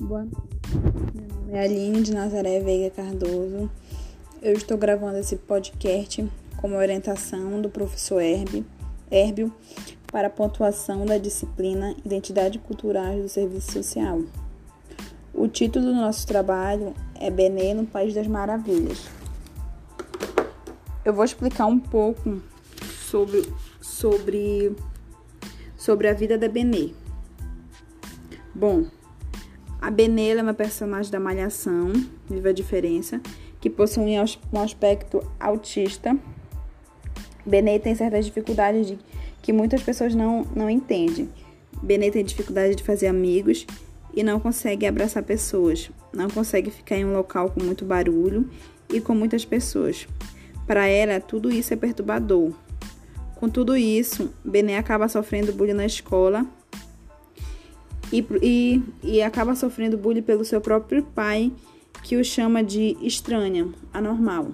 Boa. Meu nome é Aline de Nazaré Veiga Cardoso. Eu estou gravando esse podcast como orientação do professor Herbio para a pontuação da disciplina Identidade Cultural do Serviço Social. O título do nosso trabalho é Benê no País das Maravilhas. Eu vou explicar um pouco sobre, sobre, sobre a vida da Benê. Bom, a Benela é uma personagem da Malhação, Viva a Diferença, que possui um aspecto autista. Benê tem certas dificuldades de, que muitas pessoas não, não entendem. Benê tem dificuldade de fazer amigos e não consegue abraçar pessoas, não consegue ficar em um local com muito barulho e com muitas pessoas. Para ela, tudo isso é perturbador. Com tudo isso, Benê acaba sofrendo bullying na escola e, e, e acaba sofrendo bullying pelo seu próprio pai, que o chama de estranha, anormal.